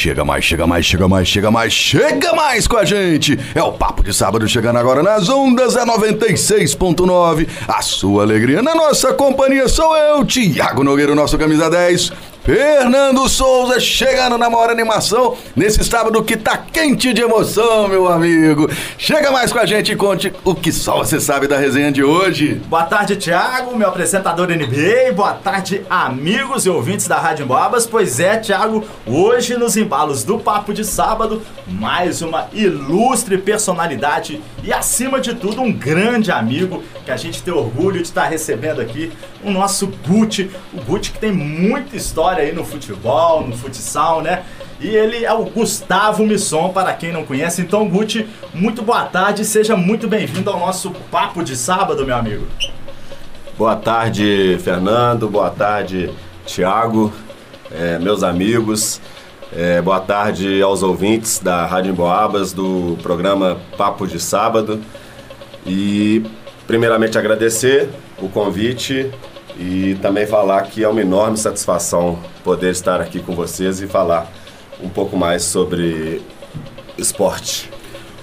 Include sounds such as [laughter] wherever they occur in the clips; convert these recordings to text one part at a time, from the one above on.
Chega mais, chega mais, chega mais, chega mais, chega mais com a gente! É o Papo de Sábado chegando agora nas ondas é 96.9. A sua alegria na nossa companhia sou eu, Tiago Nogueira, nosso camisa 10. Fernando Souza chegando na maior animação nesse sábado que tá quente de emoção, meu amigo. Chega mais com a gente e conte o que só você sabe da resenha de hoje. Boa tarde, Thiago, meu apresentador NBA. Boa tarde, amigos e ouvintes da Rádio Embabas. Pois é, Thiago, hoje nos embalos do Papo de Sábado, mais uma ilustre personalidade e, acima de tudo, um grande amigo que a gente tem orgulho de estar recebendo aqui, o nosso Gucci. O Gucci que tem muita história aí no futebol, no futsal, né? E ele é o Gustavo Misson, para quem não conhece. Então, Gucci, muito boa tarde, seja muito bem-vindo ao nosso Papo de Sábado, meu amigo. Boa tarde, Fernando. Boa tarde, Tiago, é, meus amigos. É, boa tarde aos ouvintes da Rádio Emboabas, do programa Papo de Sábado. E, primeiramente, agradecer o convite e também falar que é uma enorme satisfação poder estar aqui com vocês e falar um pouco mais sobre esporte.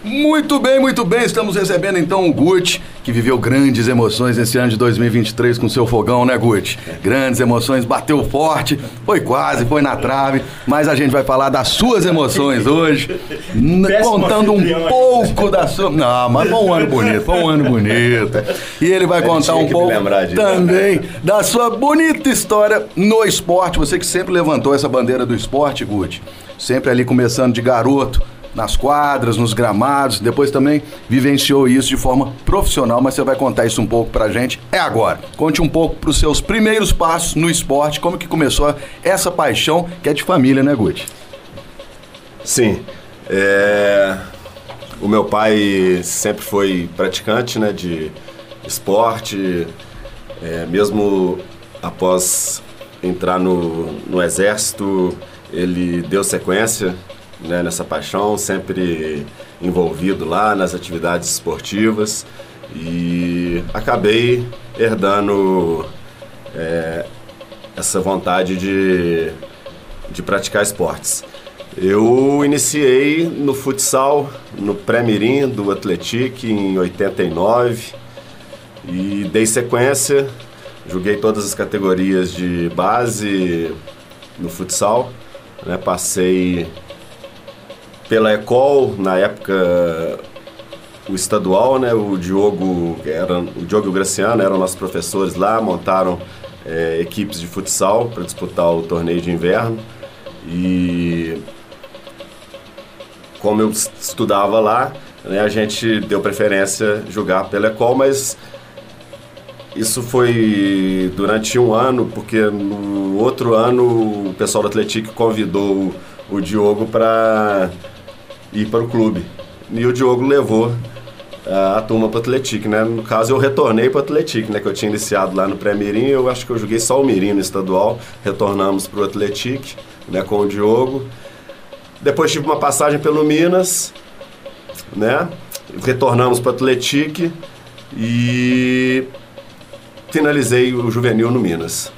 Muito bem, muito bem. Estamos recebendo então o Gucci, que viveu grandes emoções esse ano de 2023 com seu fogão, né, Gucci? Grandes emoções, bateu forte, foi quase, foi na trave, mas a gente vai falar das suas emoções hoje, contando um pouco da sua. Não, mas foi um ano bonito, foi um ano bonito. E ele vai contar um pouco também da sua bonita história no esporte. Você que sempre levantou essa bandeira do esporte, Gucci, sempre ali começando de garoto nas quadras, nos gramados, depois também vivenciou isso de forma profissional, mas você vai contar isso um pouco pra gente. É agora. Conte um pouco pros seus primeiros passos no esporte, como que começou essa paixão que é de família, né, Guti? Sim. É... O meu pai sempre foi praticante né, de esporte, é, mesmo após entrar no, no exército, ele deu sequência né, nessa paixão, sempre envolvido lá nas atividades esportivas e acabei herdando é, essa vontade de, de praticar esportes. Eu iniciei no futsal, no pré-mirim do Atletic em 89 e dei sequência, joguei todas as categorias de base no futsal, né, passei pela Ecol, na época o estadual, né, o Diogo, era, o Diogo o Graciano eram nossos professores lá, montaram é, equipes de futsal para disputar o torneio de inverno. E como eu estudava lá, né, a gente deu preferência jogar pela Ecol, mas isso foi durante um ano, porque no outro ano o pessoal do Atlético convidou o Diogo para ir para o clube. E o Diogo levou a, turma para o Atlético, né? No caso, eu retornei para o Atlético, né? Que eu tinha iniciado lá no pré-mirim, eu acho que eu joguei só o mirim no estadual. Retornamos para o Atlético, né? Com o Diogo. Depois tive uma passagem pelo Minas, né? Retornamos para o Atlético e finalizei o juvenil no Minas,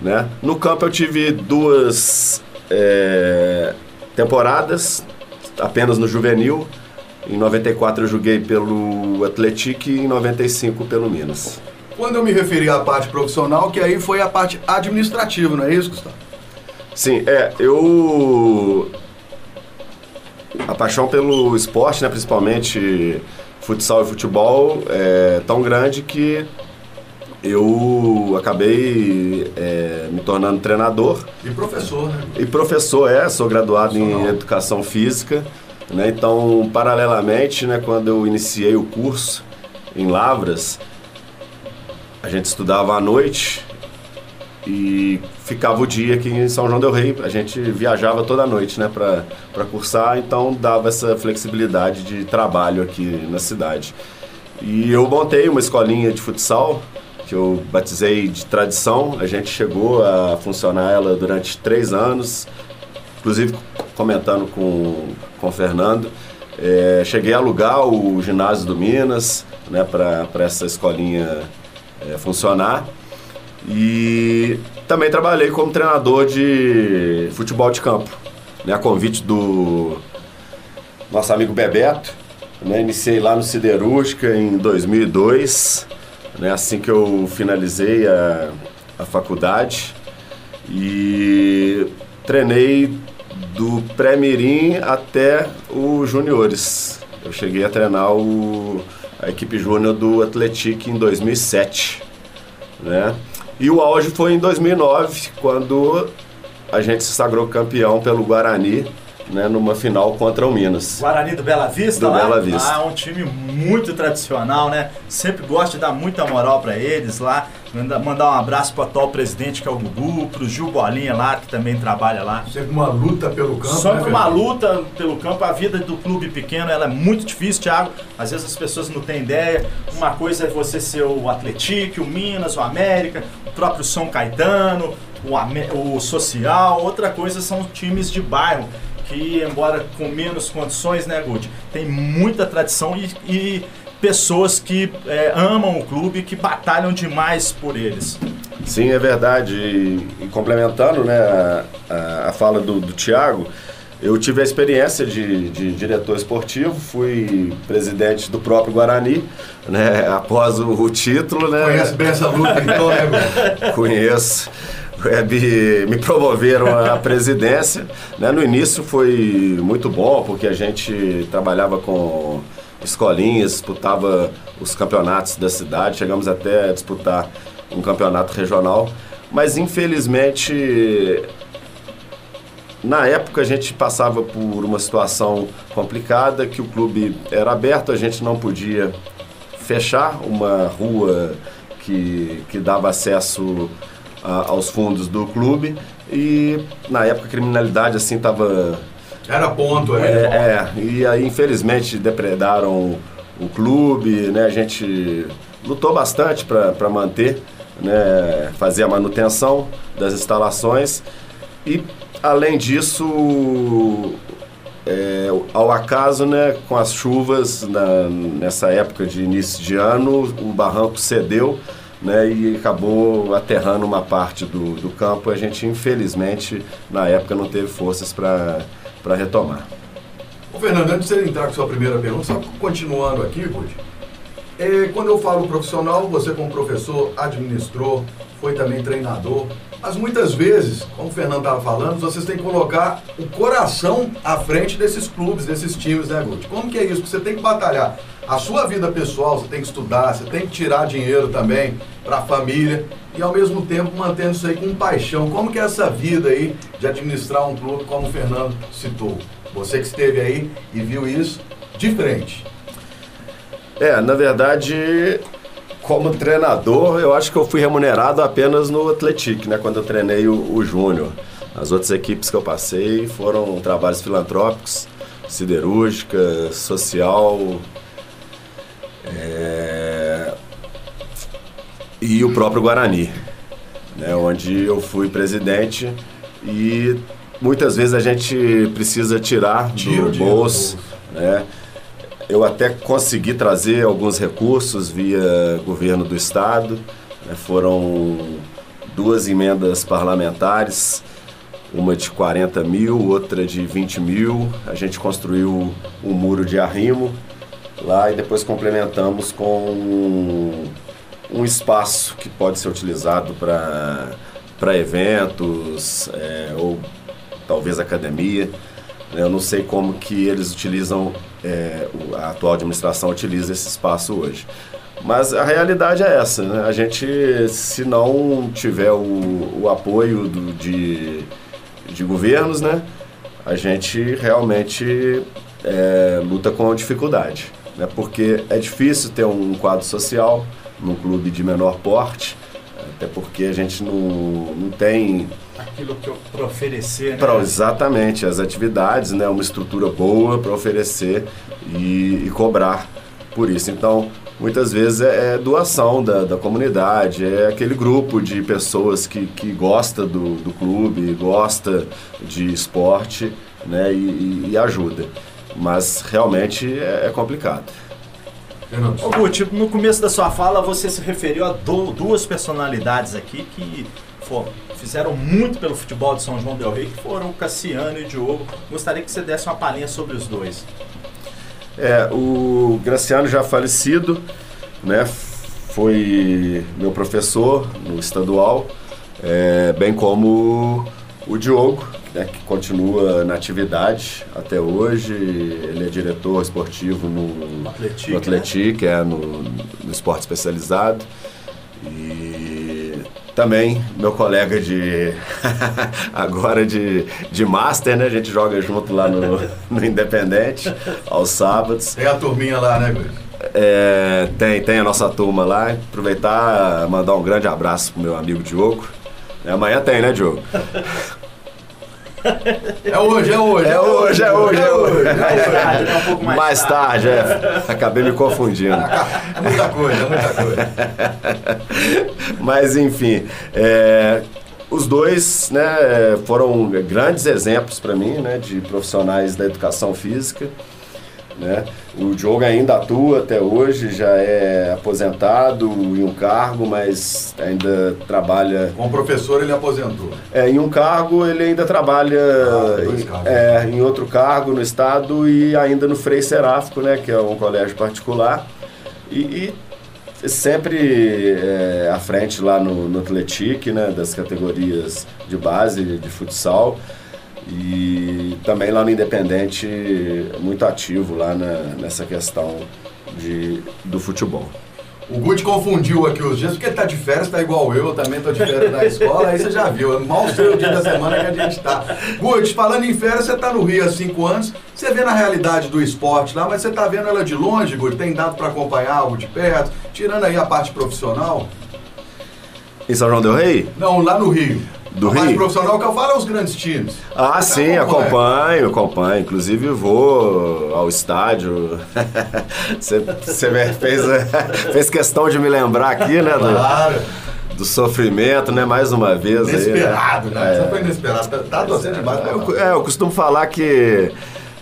né? No campo eu tive duas é, temporadas, apenas no juvenil. Em 94 eu joguei pelo Atlético e em 95 pelo Minas. Quando eu me referi à parte profissional, que aí foi a parte administrativa, não é isso, Gustavo? Sim, é, eu a paixão pelo esporte, né, principalmente futsal e futebol, é tão grande que eu acabei é, me tornando treinador. E professor, né? E professor, é, sou graduado em Educação Física. Né? Então, paralelamente, né, quando eu iniciei o curso em Lavras, a gente estudava à noite e ficava o dia aqui em São João del Rei. A gente viajava toda noite né, para cursar, então dava essa flexibilidade de trabalho aqui na cidade. E eu montei uma escolinha de futsal que eu batizei de tradição. A gente chegou a funcionar ela durante três anos, inclusive comentando com, com o Fernando. É, cheguei a alugar o ginásio do Minas né, para essa escolinha é, funcionar. E também trabalhei como treinador de futebol de campo. né, a convite do nosso amigo Bebeto. Né, iniciei lá no Siderúrgica em 2002, né, assim que eu finalizei a, a faculdade. E treinei do pré-mirim até os juniores. Eu cheguei a treinar o, a equipe júnior do Atlético em 2007, né? E o auge foi em 2009, quando a gente se sagrou campeão pelo Guarani, né, numa final contra o Minas. Guarani do Bela Vista, Do lá? Bela Vista. Ah, um time muito tradicional, né? Sempre gosto de dar muita moral pra eles lá. Manda- Mandar um abraço pro atual presidente, que é o Gugu, pro Gil Bolinha lá, que também trabalha lá. Sempre uma luta pelo campo. Só né, que uma luta pelo campo, a vida do clube pequeno ela é muito difícil, Thiago. Às vezes as pessoas não têm ideia. Uma coisa é você ser o Atlético, o Minas, o América, o próprio São Caetano, o, o Social. Outra coisa são times de bairro, que embora com menos condições, né, Guti, tem muita tradição e, e pessoas que é, amam o clube, que batalham demais por eles. Sim, é verdade. E, e complementando né, a, a- a fala do, do Tiago, eu tive a experiência de, de diretor esportivo, fui presidente do próprio Guarani, né, [laughs] após o, o título. Né, Conhece bem essa luta, então, né? [laughs] Conheço. É, me, promoveram à presidência. né? No início foi muito bom, porque a gente trabalhava com escolinhas, disputava os campeonatos da cidade, chegamos até a disputar um campeonato regional. Mas infelizmente na época a gente passava por uma situação complicada, que o clube era aberto, a gente não podia fechar uma rua que, que dava acesso a- aos fundos do clube e na época a criminalidade assim estava Era ponto, é. é, é, e aí infelizmente depredaram o clube, né? A gente lutou bastante para manter, né? Fazer a manutenção das instalações e além disso, é, ao acaso, né? Com as chuvas na- nessa época de início de ano, o barranco cedeu. Né, e acabou aterrando uma parte do, do campo. A gente, infelizmente, na época não teve forças para retomar. Ô, Fernando, antes de você entrar com sua primeira pergunta, só continuando aqui, Guti, é, quando eu falo profissional, você como professor administrou, foi também treinador, mas muitas vezes, como o Fernando estava falando, vocês têm que colocar o coração à frente desses clubes, desses times, né, Guti? Como que é isso? Você tem que batalhar a sua vida pessoal, você tem que estudar, você tem que tirar dinheiro também para a família e ao mesmo tempo mantendo isso aí com paixão. Como que é essa vida aí de administrar um clube, como o Fernando citou? Você que esteve aí e viu isso de frente. É, na verdade, como treinador, eu acho que eu fui remunerado apenas no Atlético, né? Quando eu treinei o, o Júnior. As outras equipes que eu passei foram trabalhos filantrópicos, siderúrgica, social. é, E o próprio Guarani, né? onde eu fui presidente e muitas vezes a gente precisa tirar do bolso, né? Eu até consegui trazer alguns recursos via governo do estado. né? Foram duas emendas parlamentares, uma de 40 mil, outra de 20 mil. A gente construiu um muro de arrimo lá e depois complementamos com um, espaço que pode ser utilizado para eventos é, ou talvez academia. Eu não sei como que eles utilizam, é, a atual administração utiliza esse espaço hoje. Mas a realidade é essa, né? A gente, se não tiver o, o apoio do- de, de governos, né? A gente realmente é, luta com dificuldade, né? Porque é difícil ter um quadro social num clube de menor porte, até porque a gente não, não tem Aquilo que eu para oferecer, né? Pra, exatamente, as atividades, né? Uma estrutura boa para oferecer e, e cobrar por isso. Então, muitas vezes é, é doação da, da comunidade, é aquele grupo de pessoas que, que gosta do, do clube, gosta de esporte né? e, e- e ajuda. Mas realmente é, é complicado. Ô Guti, no começo da sua fala você se referiu a du- duas personalidades aqui que for- fizeram muito pelo futebol de São João del Rei, que foram o Cassiano e o Diogo. Gostaria que você desse uma palhinha sobre os dois. É, o Graciano já falecido, né? Foi meu professor no estadual, é, bem como o Diogo, né, que continua na atividade até hoje. Ele é diretor esportivo no Atletique, no Atletique, é, no, no esporte especializado. E também meu colega de [laughs] agora de, de Master, né? A gente joga junto lá no, no Independente aos sábados. Tem a turminha lá, né? É, tem, tem a nossa turma lá. Aproveitar mandar um grande abraço pro meu amigo Diogo. É, amanhã tem, né, Diogo? É hoje, é hoje. É hoje, é hoje, é hoje. Mais tarde, né? Um pouco mais, Mais tarde, é. Acabei me confundindo. É muita coisa, é muita coisa. [laughs] Mas enfim, é, os dois né, foram grandes exemplos para mim né, de profissionais da educação física. Né? O Diogo ainda atua até hoje, já é aposentado em um cargo, mas ainda trabalha. Como professor, ele aposentou. É, em um cargo, ele ainda trabalha Ah, em, é, em outro cargo no estado e ainda no Frei Seráfico, né, que é um colégio particular. E, e sempre é, à frente lá no, no Atletique, né, das categorias de base de futsal. E também lá no Independente, muito ativo lá na- nessa questão de, do futebol. O Guti confundiu aqui os dias, porque ele tá de férias, tá igual eu, eu também tô de férias na escola, aí você já viu, eu mal sei o dia da semana que a gente tá. Guti, falando em férias, você tá no Rio há cinco anos, você vê na realidade do esporte lá, mas você tá vendo ela de longe, Guti? Tem dado pra acompanhar algo de perto, tirando aí a parte profissional? Em São João Del Rei? Não, lá no Rio. Do Rio? profissional que eu falo é os grandes times. Ah, sim, acompanha? acompanho, acompanho. Inclusive vou ao estádio. [laughs] Você você me fez, [laughs] fez questão de me lembrar aqui, né? Do, Claro. do sofrimento, né? Mais uma vez. aí, Inesperado, né? É. Você foi inesperado. Tá, tá torcendo demais. Eu, é, eu costumo falar que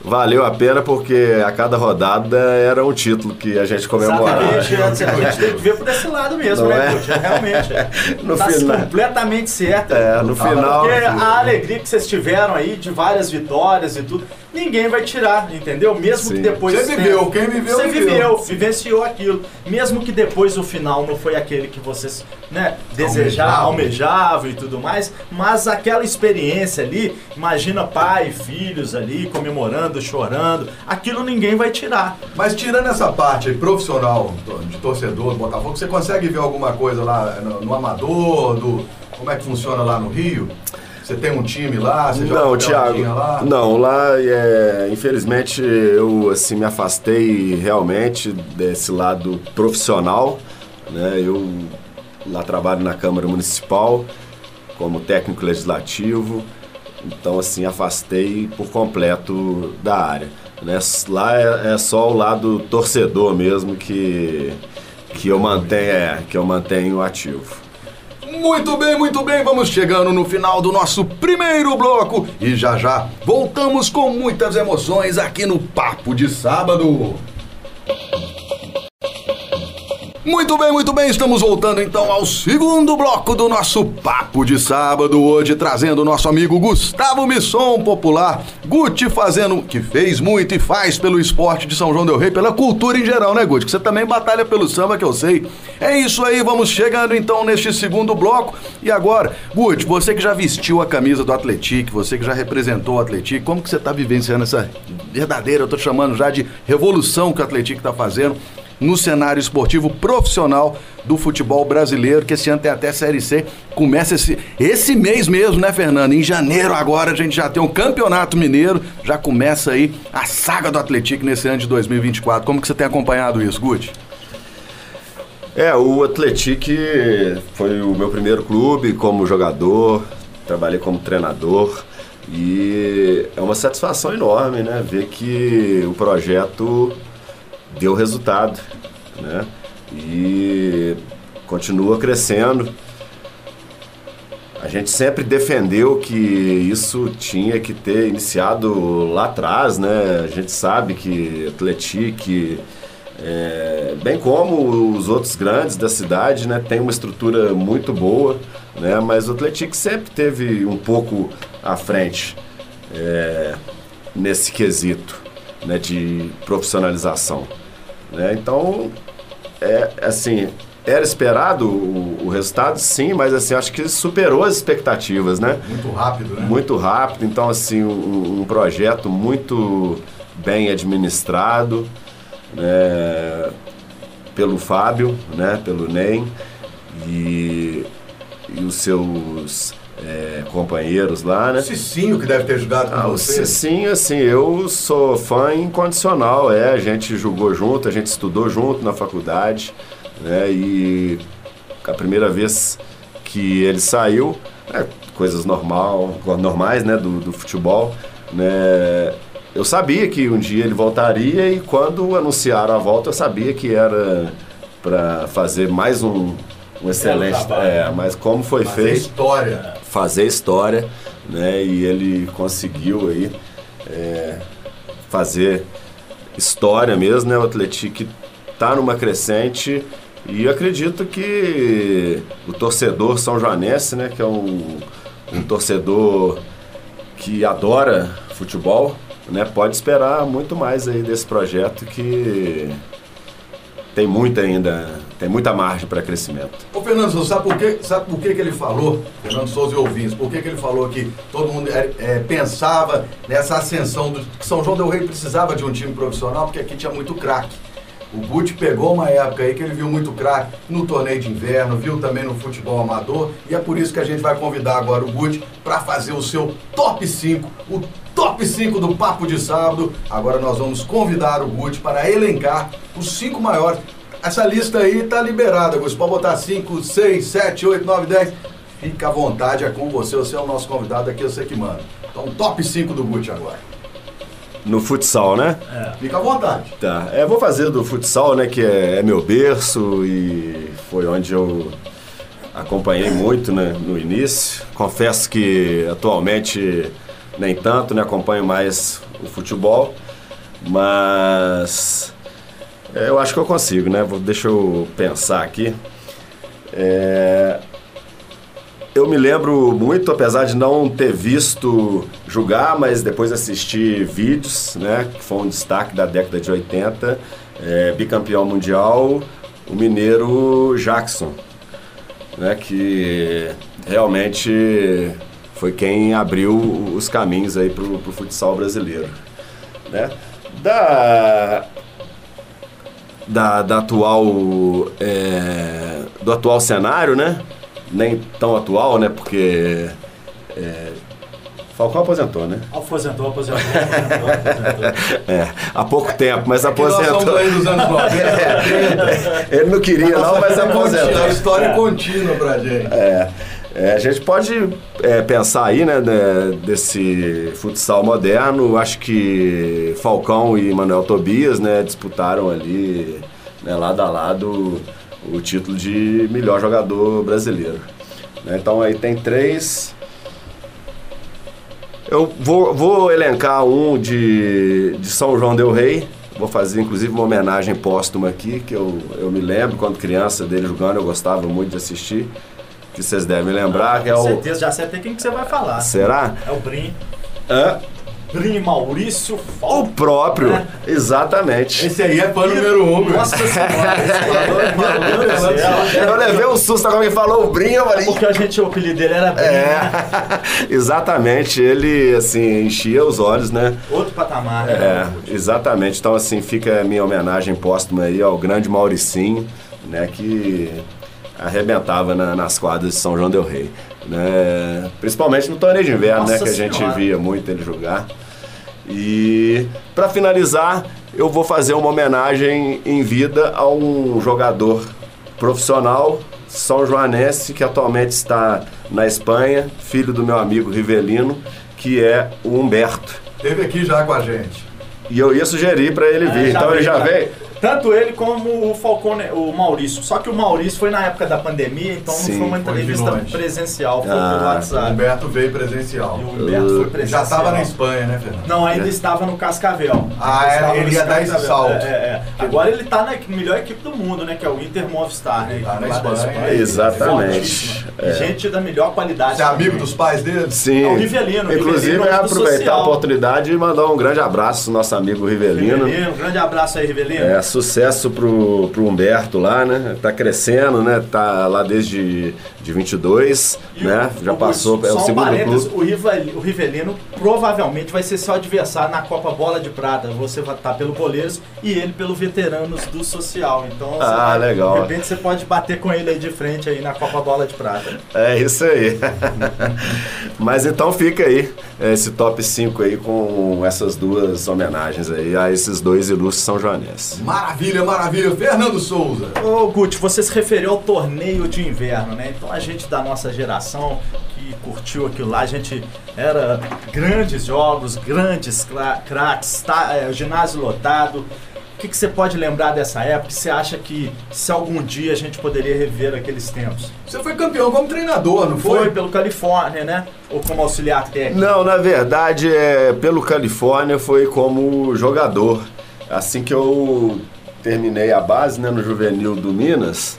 valeu a pena porque a cada rodada era um título que a gente comemorava. Exatamente, a gente tem que ver por esse lado mesmo, Não né, é? Guti? Realmente. [laughs] No tá final- completamente certo. É, no Tá, final- Porque a alegria que vocês tiveram aí de várias vitórias e tudo, ninguém vai tirar, entendeu? Mesmo Sim. que depois. Você viveu, quem viveu, Você viveu. viveu, vivenciou aquilo. Mesmo que depois o final não foi aquele que vocês, né, desejavam, Almejavam. almejavam e tudo mais, mas aquela experiência ali, imagina pai e filhos ali comemorando, chorando, aquilo ninguém vai tirar. Mas tirando essa parte aí, profissional, de torcedor do Botafogo, você consegue ver alguma coisa lá no, no Amador, do, como é que funciona lá no Rio? Você tem um time lá, você Não, Thiago. lá? Não, lá, é, infelizmente, eu assim me afastei realmente desse lado profissional. Né? Eu lá trabalho na Câmara Municipal como técnico legislativo. Então, assim, afastei por completo da área. Né? Lá é, é só o lado torcedor mesmo que, que, eu mantenho, é, que eu mantenho ativo. Muito bem, muito bem, vamos chegando no final do nosso primeiro bloco e já já voltamos com muitas emoções aqui no Papo de Sábado. Muito bem, muito bem, estamos voltando então ao segundo bloco do nosso Papo de Sábado, hoje trazendo o nosso amigo Gustavo Misson Popular, Guti fazendo, que fez muito e faz pelo esporte de São João del Rei, pela cultura em geral, né Guti? Que você também batalha pelo samba, que eu sei. É isso aí, vamos chegando então neste segundo bloco. E agora, Guti, você que já vestiu a camisa do Atletique, você que já representou o Atletique, como que você está vivenciando essa verdadeira, eu tô chamando já de revolução que o Atletique está fazendo? No cenário esportivo profissional do futebol brasileiro, que esse ano tem até Série C. Começa esse, esse mês mesmo, né, Fernando? Em janeiro agora a gente já tem um campeonato mineiro, já começa aí a saga do Atlético nesse ano de 2024. Como que você tem acompanhado isso, Guti? É, o Atletique foi o meu primeiro clube como jogador, trabalhei como treinador e é uma satisfação enorme, né, ver que o projeto deu resultado, né, e continua crescendo. A gente sempre defendeu que isso tinha que ter iniciado lá atrás, né? A gente sabe que Atletique, é, bem como os outros grandes da cidade, né, tem uma estrutura muito boa, né? Mas o Atlético sempre teve um pouco à frente é, nesse quesito, né? De profissionalização, né? Então, é assim, era esperado o, o, resultado, sim, mas assim, acho que superou as expectativas, né? Muito rápido, né? Muito rápido, então assim, um, um projeto muito bem administrado, né? Pelo Fábio, né? Pelo NEM e, e os seus é, companheiros lá, né? O Cicinho que deve ter jogado com ah, você. O Cicinho, assim, eu sou fã incondicional, é, a gente jogou junto, a gente estudou junto na faculdade, né? E a primeira vez que ele saiu, é, coisas normal, normais, né, do, do futebol, né? Eu sabia que um dia ele voltaria e quando anunciaram a volta eu sabia que era para fazer mais um, um excelente, é, né? mas como foi feito, história, fazer história, né? E ele conseguiu aí é, fazer história mesmo, né? O Atlético está numa crescente e acredito que o torcedor são joanense, né, que é um, um torcedor que adora futebol, né, pode esperar muito mais aí desse projeto que tem muita ainda, tem muita margem para crescimento. Ô Fernando Souza, sabe por, que, sabe por que, que ele falou, Fernando Souza e ouvintes, por que, que ele falou que todo mundo é, é, pensava nessa ascensão, do, que São João del Rei precisava de um time profissional, porque aqui tinha muito craque. O Guti pegou uma época aí que ele viu muito craque no torneio de inverno, viu também no futebol amador, e é por isso que a gente vai convidar agora o Guti para fazer o seu top 5, o top 5 do Papo de Sábado. Agora nós vamos convidar o Guti para elencar os cinco maiores. Essa lista aí tá liberada, Guti. Pode botar 5, 6, 7, 8, 9, 10. Fica à vontade, é com você. Você é o nosso convidado aqui, eu sei que manda. Então, top 5 do Guti agora. No futsal, né? É. Fica à vontade. Tá. É, vou fazer do futsal, né? Que é, é meu berço e foi onde eu acompanhei muito né, no início. Confesso que atualmente nem tanto, né? Acompanho mais o futebol, mas é, eu acho que eu consigo, né? Vou, deixa eu pensar aqui. É, eu me lembro muito, apesar de não ter visto jogar, mas depois assisti vídeos, né? Que foi um destaque da década de 80. É, bicampeão mundial, o mineiro Jackson, né? Que realmente foi quem abriu os caminhos aí pro, pro futsal brasileiro, né? Da, da, da atual é, do atual cenário, né? nem tão atual, né? Porque é, Falcão aposentou, né? Aposentou, aposentou, aposentou, aposentou. [laughs] É, há pouco tempo, mas aposentou. Nós aí dos anos 90. [laughs] É, ele não queria, não, mas aposentou. A história é. contínua pra gente. É. É, a gente pode é, pensar aí, né, desse futsal moderno. Acho que Falcão e Manuel Tobias, né, disputaram ali, né, lado a lado, o título de melhor jogador brasileiro. Né? Então aí tem três. Eu vou, vou elencar um de, de São João Del Rei. Vou fazer inclusive uma homenagem póstuma aqui, que eu, eu me lembro quando criança dele jogando, eu gostava muito de assistir. Que vocês devem lembrar, ah, que é o. certeza, já sei até quem que você vai falar. Será? É o Brim. Hã? Brim Maurício Falco. O próprio, é. exatamente. Esse aí é fã número um, meu. Nossa senhora, Eu levei um susto quando me falou o Brim, eu falei... Porque a gente, o apelido dele era Brim. É, [laughs] exatamente. Ele, assim, enchia os olhos, né? Outro patamar. Né? É, exatamente. Então, assim, fica a minha homenagem póstuma aí ao grande Mauricinho, né? Que arrebentava na, nas quadras de São João del Rei. Né? Principalmente no torneio de inverno, né? Que a gente via muito ele jogar. E para finalizar, eu vou fazer uma homenagem em vida a um jogador profissional são Joanense que atualmente está na Espanha, filho do meu amigo Rivelino, que é o Humberto. Esteve aqui já com a gente. E eu ia sugerir para ele é, vir. então ele já veio. Tanto ele como o Falcone, o Maurício. Só que o Maurício foi na época da pandemia, então Sim, não foi uma entrevista presencial, foi ah, pelo WhatsApp. O Humberto veio presencial. E o Humberto uh, foi presencial. Já estava na Espanha, né, Fernando? Não, ainda é. estava no Cascavel. Ah, é, ele ia dar esse salto. É, é, é. Agora ele está na melhor equipe do mundo, né? Que é o Inter Movistar, né? Tá na Espanha. Espanha. Exatamente. E gente da melhor qualidade. Você é amigo dos pais deles? Sim. É o Rivelino, Inclusive, Rivelino é aproveitar social. a oportunidade e mandar um grande abraço ao nosso amigo Rivelino. Rivelino, um grande abraço aí, Rivelino. É, sucesso pro, pro Humberto lá, né? Tá crescendo, né? Tá lá desde de 22, E né? o- Já o- passou, é só o um segundo clube. O, Rivel- o Rivelino provavelmente vai ser seu adversário na Copa Bola de Prata. Você vai estar pelo Boleiros e ele pelo Veteranos do Social. Então, você Ah, vai- legal. de repente você pode bater com ele aí de frente aí na Copa Bola de Prata. É isso aí. [laughs] Mas então fica aí esse top 5 aí com essas duas homenagens aí a esses dois ilustres São Joanenses. Maravilha, maravilha. Fernando Souza. Ô Guti, você se referiu ao torneio de inverno, né? Então a gente da nossa geração que curtiu aquilo lá, a gente era grandes jogos, grandes cra- craques, tá, é, ginásio lotado. O que, que você pode lembrar dessa época? Você acha que se algum dia a gente poderia rever aqueles tempos? Você foi campeão como treinador, não Foi foi? pelo Califórnia, né? Ou como auxiliar técnico? Não, na verdade, é, pelo Califórnia foi como jogador. Assim que eu terminei a base né, no juvenil do Minas,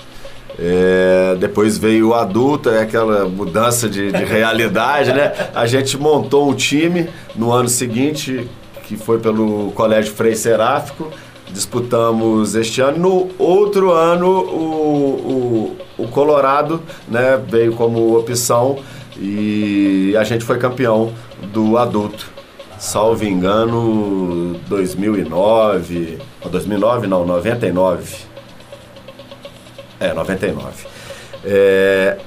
é, depois veio o adulto, é aquela mudança de, de realidade, né? A gente montou um time no ano seguinte, que foi pelo Colégio Frei Seráfico. Disputamos este ano. No outro ano, o, o, o Colorado né, veio como opção e a gente foi campeão do adulto. Salvo engano, 2009. ou 2009 não, 99. É, 99. É,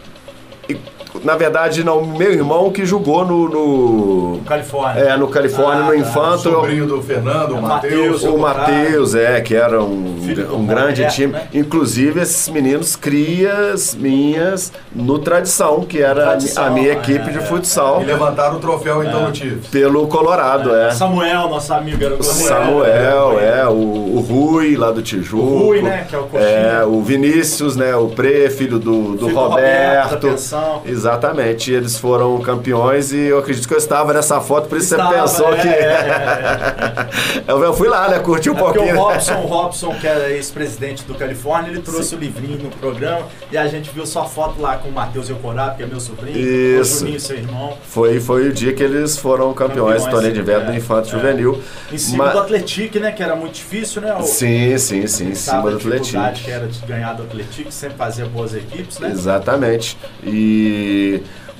na verdade, não, meu irmão que jogou no. no Califórnia. é, no Califórnia, Ah, no tá. Infanto. Sobrinho do Fernando, o É, Matheus. O Matheus, é, que era um, do um grande Roberto, time. né? Inclusive, esses meninos crias minhas no Tradição, que era Tradição, a minha é, equipe de é, futsal, E levantaram o troféu então no Tigres. pelo Colorado, é. Samuel, nosso amigo, era o Samuel, é, o, o Rui lá do Tijuco. O Rui, né, que é o coxinha. É, o Vinícius, né, o Pre, filho do, do Filho do Roberto. Roberto, da pensão. Exatamente, eles foram campeões e eu acredito que eu estava nessa foto, por isso Estava, você pensou é, que. é, [laughs] é, eu, eu fui lá, né, curti um É porque pouquinho. o Robson, Robson, que era ex-presidente do Califórnia, ele trouxe o livrinho no programa e a gente viu só foto lá com o Matheus Eucorado, que é meu sobrinho, Isso. o Juninho, seu irmão, Foi, foi o dia que eles foram campeões, Campeões, do torneio de inverno é, do Infanto é. Juvenil. em cima Ma- do Atletique, né, que era muito difícil, né? O, Sim, sim, sim, em cima do Atlético. que era de ganhar do Atletique, sempre fazia boas equipes, né? Exatamente. E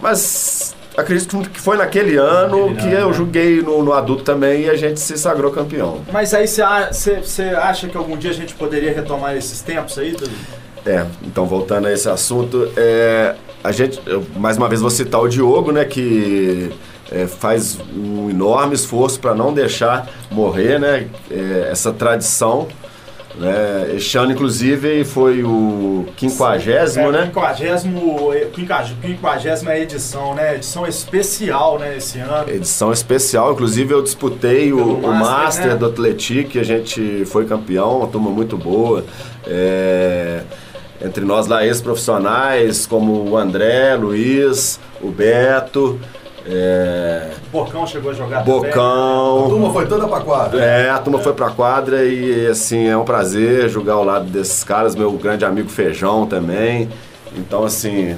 mas acredito que foi naquele ano Naquele que ano, eu né? joguei no, no adulto também e a gente se sagrou campeão. Mas aí você a- você- você acha que algum dia a gente poderia retomar esses tempos aí? Do... É, então voltando a esse assunto, é, a gente, eu, mais uma vez vou citar o Diogo, né, que é, faz um enorme esforço para não deixar morrer, né, é, essa tradição. Né? Este ano, inclusive, foi o quinquagésimo, é, né? Quinquagésimo, quinquag- quinquagésima edição, né? Edição especial, né, esse ano. Edição especial, inclusive eu disputei o, o Master, Master né? do Atletique, a gente foi campeão, uma turma muito boa. É, entre nós lá, ex-profissionais, como o André, Luiz, o Beto, é, O Bocão chegou a jogar A Bocão. turma foi toda pra quadra. É, a turma foi pra quadra e assim, é um prazer jogar ao lado desses caras, meu grande amigo Feijão também. Então assim,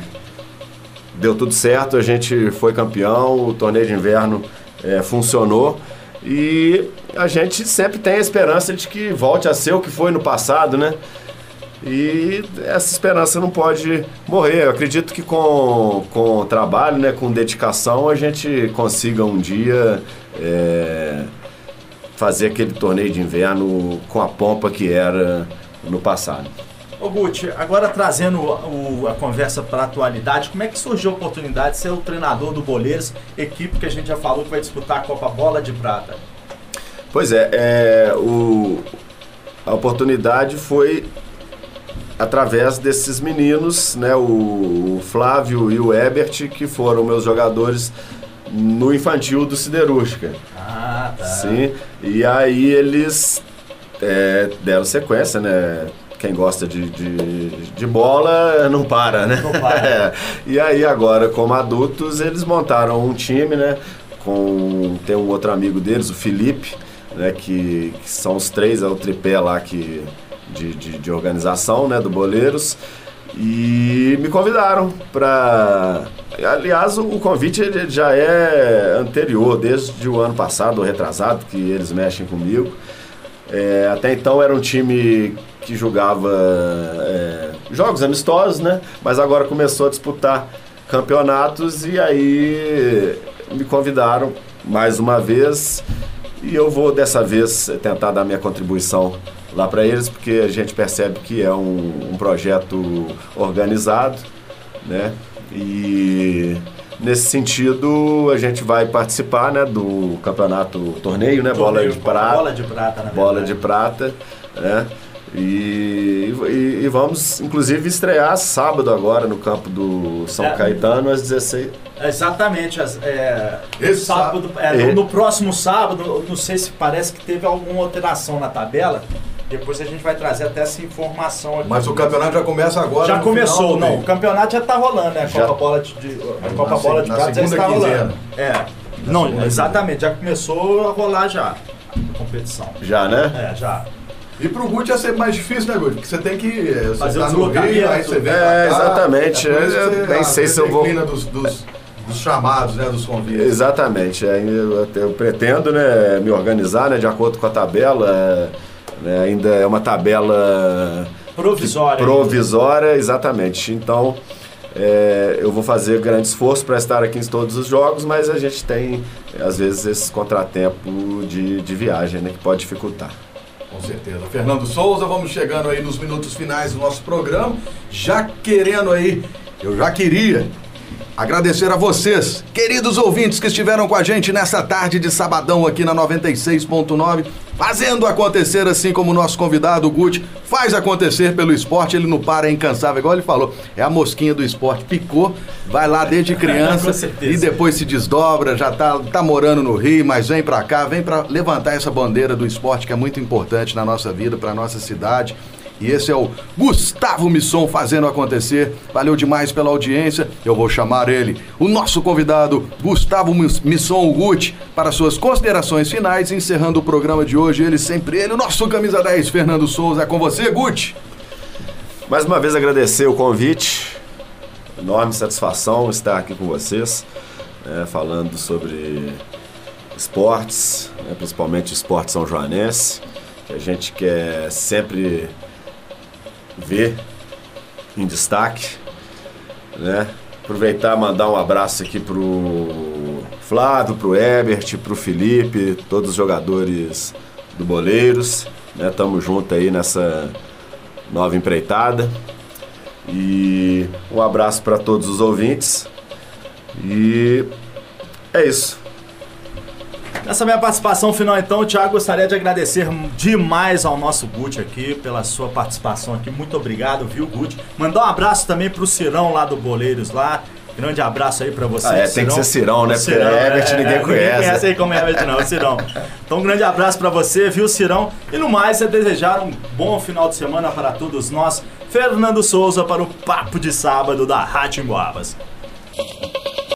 deu tudo certo, a gente foi campeão, o torneio de inverno é, funcionou e a gente sempre tem a esperança de que volte a ser o que foi no passado, né? E essa esperança não pode morrer. Eu acredito que com, com trabalho, né, com dedicação, a gente consiga um dia é, fazer aquele torneio de inverno com a pompa que era no passado. Ô Guti, agora trazendo o- o- a conversa para a atualidade, como é que surgiu a oportunidade de ser o treinador do Boleiros, equipe que a gente já falou que vai disputar a Copa Bola de Prata? Pois é, é, o, a oportunidade foi através desses meninos, né, o, Flávio e o Ebert, que foram meus jogadores no infantil do Siderúrgica. Ah, tá. Sim, e aí eles é, deram sequência, né? Quem gosta de, de, de bola não para, né? Não para. [laughs] É. E aí agora, como adultos, eles montaram um time, né? Com, tem um outro amigo deles, o Felipe, né? Que, que são os três, é o tripé lá que, de, de, de organização, né? Do Boleiros. E me convidaram para. Aliás, o convite ele já é anterior, desde o ano passado, ou retrasado, que eles mexem comigo. É, até então era um time que jogava é, jogos amistosos, né? Mas agora começou a disputar campeonatos e aí me convidaram mais uma vez e eu vou dessa vez tentar dar minha contribuição lá para eles, porque a gente percebe que é um, um projeto organizado, né? E nesse sentido a gente vai participar, né, do campeonato torneio, né, Torneio, bola de prata, Bola de prata, na bola verdade. de prata, né? E, e- e vamos, inclusive, estrear sábado agora no campo do São É. Caetano às 16. Exatamente. as- é, Esse sábado, é, É. no, no próximo sábado, não sei se parece que teve alguma alteração na tabela. Depois a gente vai trazer até essa informação aqui. Mas o campeonato já começa agora. já final começou, do não. mês. O campeonato já tá rolando, né? A Já. Copa Bola de, de- a Copa Na Bola de Prata já está quinzena. rolando. É. Na Não, exatamente, já começou a rolar já a competição. Já, né? É, já. E pro Guti ia ser mais difícil, né, Guti? Porque você tem que. é, Você Fazer tá o no Rio, deslocamento. aí você vem É, cá, exatamente. é isso Eu você, nem sei se eu vou- Dos, dos, dos chamados, né? Dos convites. Exatamente. Aí Eu, eu pretendo né, me organizar né, de acordo com a tabela. Né, ainda é uma tabela Provisória. provisória, exatamente. Então, é, eu vou fazer grande esforço para estar aqui em todos os jogos, mas a gente tem, às vezes, esse contratempo de, de viagem né, que pode dificultar. Com certeza. Fernando Souza, vamos chegando aí nos minutos finais do nosso programa. Já querendo aí, eu já queria agradecer a vocês, queridos ouvintes que estiveram com a gente nessa tarde de sabadão aqui na 96.9, fazendo acontecer assim como o nosso convidado, o Guti, faz acontecer pelo esporte, ele não para, é incansável, igual ele falou, é a mosquinha do esporte, picou, vai lá desde [laughs] criança e depois se desdobra, já tá, tá morando no Rio, mas vem pra cá, vem pra levantar essa bandeira do esporte que é muito importante na nossa vida, pra nossa cidade. E esse é o Gustavo Misson fazendo acontecer. Valeu demais pela audiência. Eu vou chamar ele, o nosso convidado, Gustavo Mis- Misson Gucci, para suas considerações finais, encerrando o programa de hoje. Ele sempre ele, o nosso camisa 10, Fernando Souza. É com você, Gucci. Mais uma vez agradecer o convite, enorme satisfação estar aqui com vocês, né, falando sobre esportes, né, principalmente esporte são joanense, que a gente quer sempre ver em destaque, né? Aproveitar e mandar um abraço aqui pro Flávio, pro Ebert, pro Felipe, todos os jogadores do Boleiros, né? Tamo junto aí nessa nova empreitada. E um abraço para todos os ouvintes. E é isso. Nessa minha participação final, então, Thiago, gostaria de agradecer demais ao nosso Guti aqui pela sua participação aqui. Muito obrigado, viu, Guti? Mandar um abraço também pro Cirão lá do Boleiros lá. Grande abraço aí pra você. Ah, é, tem que ser Cirão, né? Porque Herbert ninguém conhece. Ninguém conhece aí como é Herbert, não, Cirão. Então, um grande abraço pra você, viu, Cirão? E no mais, é desejar um bom final de semana para todos nós. Fernando Souza para o Papo de Sábado da Rádio Emboabas.